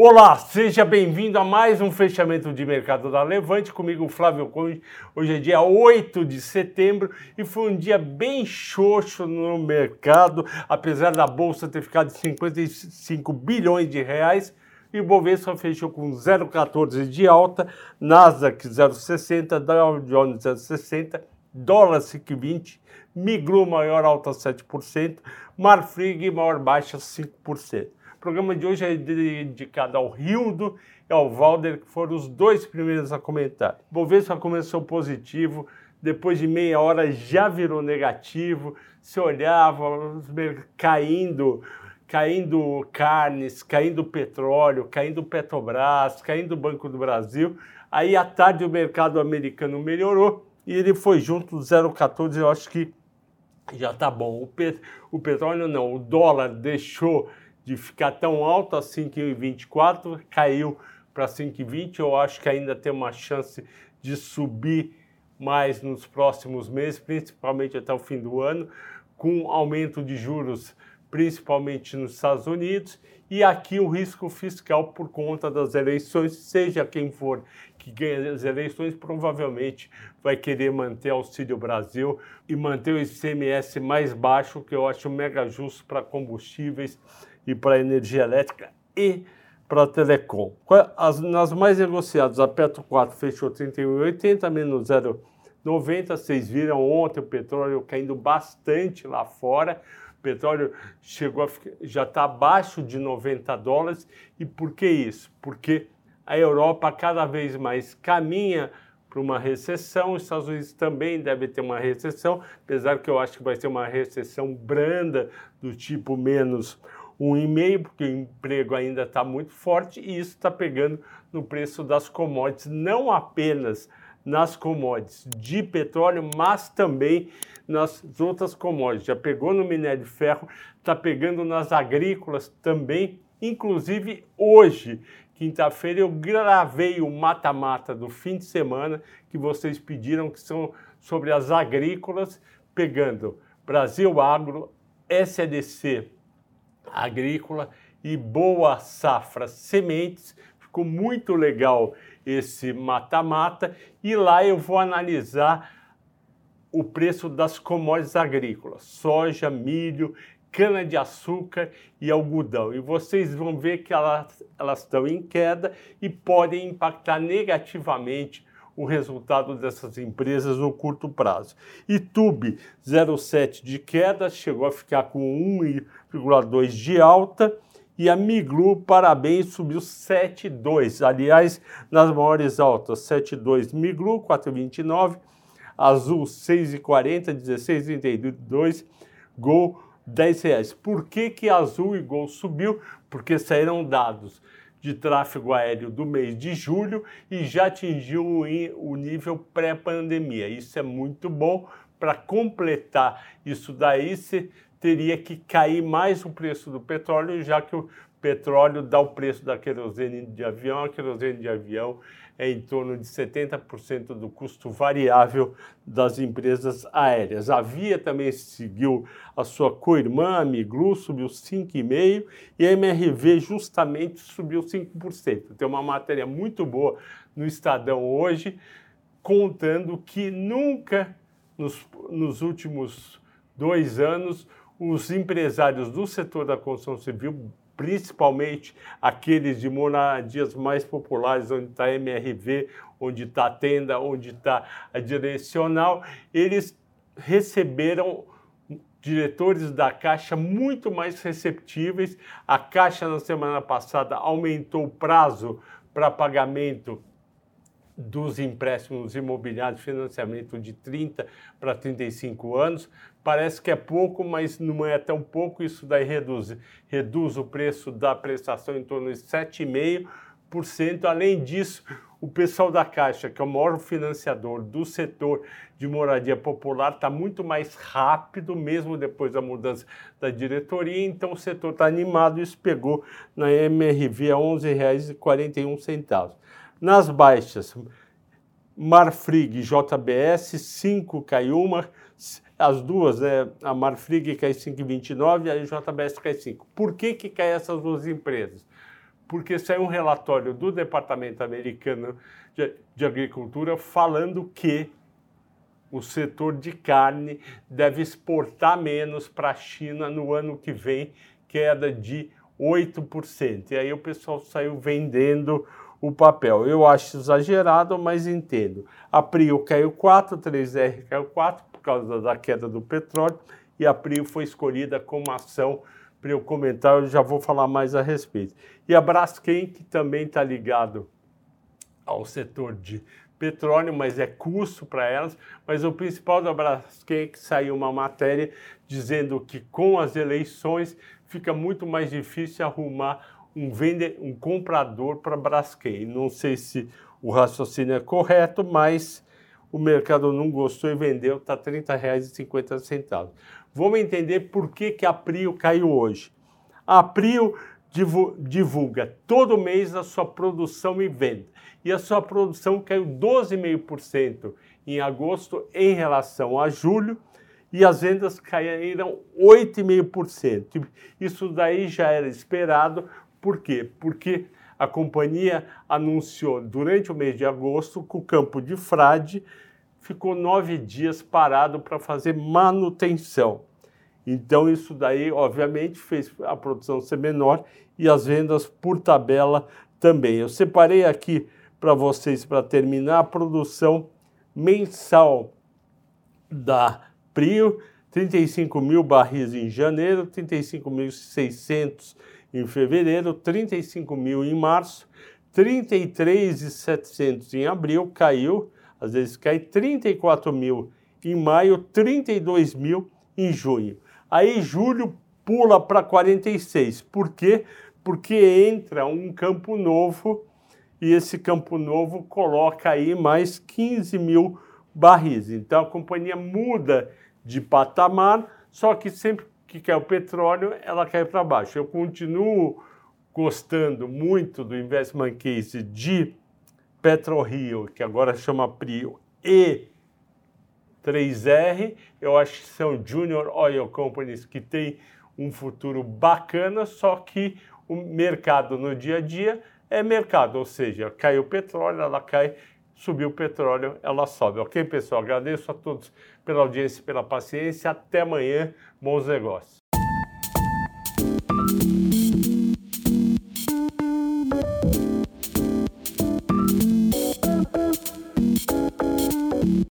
Olá, seja bem-vindo a mais um fechamento de mercado da Levante, comigo Flávio Conde. Hoje é dia 8 de setembro e foi um dia bem xoxo no mercado, apesar da bolsa ter ficado de 55 bilhões de reais. E o Bovespa fechou com 0,14 de alta, Nasdaq 0,60, Dow Jones 0,60, dólar 5,20, Miglu maior alta 7%, Marfrig maior baixa 5%. Programa de hoje é dedicado ao Rildo e ao Valder, que foram os dois primeiros a comentar. Bovespa começou positivo, depois de meia hora já virou negativo, se olhava caindo, caindo carnes, caindo petróleo, caindo Petrobras, caindo Banco do Brasil. Aí à tarde o mercado americano melhorou e ele foi junto do 0,14, eu acho que já está bom. O, pet, o petróleo não, o dólar deixou de ficar tão alto a 5,24, caiu para 5,20. Eu acho que ainda tem uma chance de subir mais nos próximos meses, principalmente até o fim do ano, com aumento de juros, principalmente nos Estados Unidos, e aqui o risco fiscal por conta das eleições, seja quem for que ganhe as eleições, provavelmente vai querer manter Auxílio Brasil e manter o ICMS mais baixo, que eu acho mega justo para combustíveis e para energia elétrica e para telecom. As, nas mais negociadas, a Petro 4 fechou 31,80 menos 0,90. Vocês viram ontem o petróleo caindo bastante lá fora. O petróleo chegou a, já está abaixo de 90 dólares. E por que isso? Porque a Europa cada vez mais caminha para uma recessão, os Estados Unidos também devem ter uma recessão, apesar que eu acho que vai ser uma recessão branda, do tipo menos um e meio, porque o emprego ainda está muito forte e isso está pegando no preço das commodities, não apenas nas commodities de petróleo, mas também nas outras commodities. Já pegou no minério de ferro, está pegando nas agrícolas também, inclusive hoje, quinta-feira, eu gravei o mata-mata do fim de semana que vocês pediram, que são sobre as agrícolas, pegando Brasil Agro, SEDC, agrícola e boa safra sementes. Ficou muito legal esse mata-mata e lá eu vou analisar o preço das commodities agrícolas, soja, milho, cana-de-açúcar e algodão. E vocês vão ver que elas, elas estão em queda e podem impactar negativamente o resultado dessas empresas no curto prazo. Itube 0,7 de queda, chegou a ficar com 1,2 de alta. E a Miglu, parabéns, subiu 7,2. Aliás, nas maiores altas, 7,2 Miglu, 4,29. Azul, 6,40, 16,32. Gol, 10 reais. Por que, que Azul e Gol subiu? Porque saíram dados de tráfego aéreo do mês de julho e já atingiu o nível pré-pandemia. Isso é muito bom. Para completar isso daí, você teria que cair mais o preço do petróleo, já que o petróleo dá o preço da querosene de avião. A querosene de avião é em torno de 70% do custo variável das empresas aéreas. A Via também seguiu a sua co-irmã, a Miglu, subiu 5,5% e a MRV justamente subiu 5%. Tem uma matéria muito boa no Estadão hoje, contando que nunca nos, nos últimos dois anos os empresários do setor da construção civil principalmente aqueles de moradias mais populares, onde está a MRV, onde está a tenda, onde está a direcional, eles receberam diretores da Caixa muito mais receptíveis. A Caixa, na semana passada, aumentou o prazo para pagamento dos empréstimos imobiliários, financiamento de 30 para 35 anos. Parece que é pouco, mas não é tão pouco. Isso daí reduz, reduz o preço da prestação em torno de 7,5%. Além disso, o pessoal da Caixa, que é o maior financiador do setor de moradia popular, está muito mais rápido, mesmo depois da mudança da diretoria. Então, o setor está animado. Isso pegou na MRV a R$ 11,41. Nas baixas, Marfrig JBS, 5 caiu uma, as duas, né, a Marfrig cai 5,29 e a JBS cai 5. Por que, que cai essas duas empresas? porque saiu um relatório do Departamento Americano de, de Agricultura falando que o setor de carne deve exportar menos para a China no ano que vem, queda de 8%. E aí o pessoal saiu vendendo o papel. Eu acho exagerado, mas entendo. A Prio caiu 4, 3R caiu 4 por causa da queda do petróleo e a Prio foi escolhida como ação para eu comentar, eu já vou falar mais a respeito. E a Braskem, que também está ligado ao setor de petróleo, mas é custo para elas. Mas o principal da Braskem é que saiu uma matéria dizendo que com as eleições fica muito mais difícil arrumar um, vende, um comprador para Braskem. Não sei se o raciocínio é correto, mas o mercado não gostou e vendeu, está R$ 30,50. Vamos entender por que, que a Prio caiu hoje. A Prio divulga todo mês a sua produção e venda. E a sua produção caiu 12,5% em agosto em relação a julho e as vendas caíram 8,5%. Isso daí já era esperado, por quê? Porque a companhia anunciou durante o mês de agosto que o campo de Frade ficou nove dias parado para fazer manutenção. Então, isso daí, obviamente, fez a produção ser menor e as vendas por tabela também. Eu separei aqui para vocês, para terminar, a produção mensal da Prio, 35 mil barris em janeiro, 35.600 em fevereiro, 35 mil em março, 33.700 em abril, caiu, às vezes cai 34 mil em maio, 32 mil em junho. Aí julho pula para 46. Por quê? Porque entra um campo novo e esse campo novo coloca aí mais 15 mil barris. Então a companhia muda de patamar, só que sempre que quer o petróleo, ela cai para baixo. Eu continuo gostando muito do investment case de PetroRio, que agora chama Prio, e 3R, eu acho que são Junior Oil Companies que têm um futuro bacana, só que o mercado no dia a dia é mercado, ou seja, caiu o petróleo, ela cai, subiu o petróleo, ela sobe. Ok, pessoal? Agradeço a todos pela audiência e pela paciência. Até amanhã. Bons negócios.